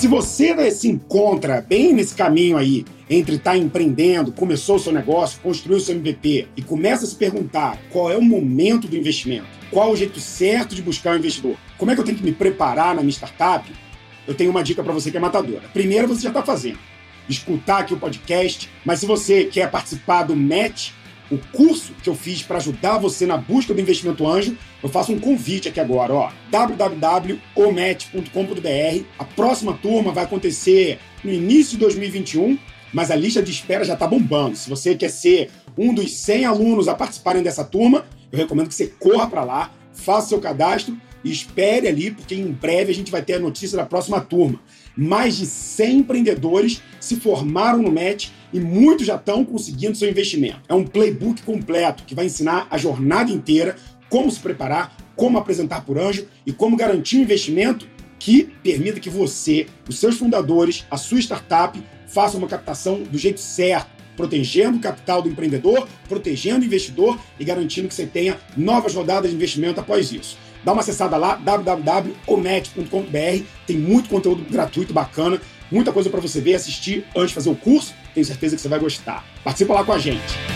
se você né, se encontra bem nesse caminho aí, entre estar tá empreendendo, começou o seu negócio, construiu o seu MVP e começa a se perguntar qual é o momento do investimento, qual é o jeito certo de buscar um investidor, como é que eu tenho que me preparar na minha startup, eu tenho uma dica para você que é matadora. Primeiro, você já está fazendo. Escutar aqui o podcast, mas se você quer participar do Match, o curso que eu fiz para ajudar você na busca do investimento anjo, eu faço um convite aqui agora, ó, www.omet.com.br. A próxima turma vai acontecer no início de 2021, mas a lista de espera já está bombando. Se você quer ser um dos 100 alunos a participarem dessa turma, eu recomendo que você corra para lá, faça seu cadastro e espere ali, porque em breve a gente vai ter a notícia da próxima turma. Mais de 100 empreendedores se formaram no MET e muitos já estão conseguindo seu investimento. É um playbook completo que vai ensinar a jornada inteira como se preparar, como apresentar por anjo e como garantir um investimento que permita que você, os seus fundadores, a sua startup façam uma captação do jeito certo, protegendo o capital do empreendedor, protegendo o investidor e garantindo que você tenha novas rodadas de investimento após isso. Dá uma acessada lá, www.omet.com.br, tem muito conteúdo gratuito bacana, muita coisa para você ver, assistir antes de fazer o curso. Tenho certeza que você vai gostar. Participa lá com a gente.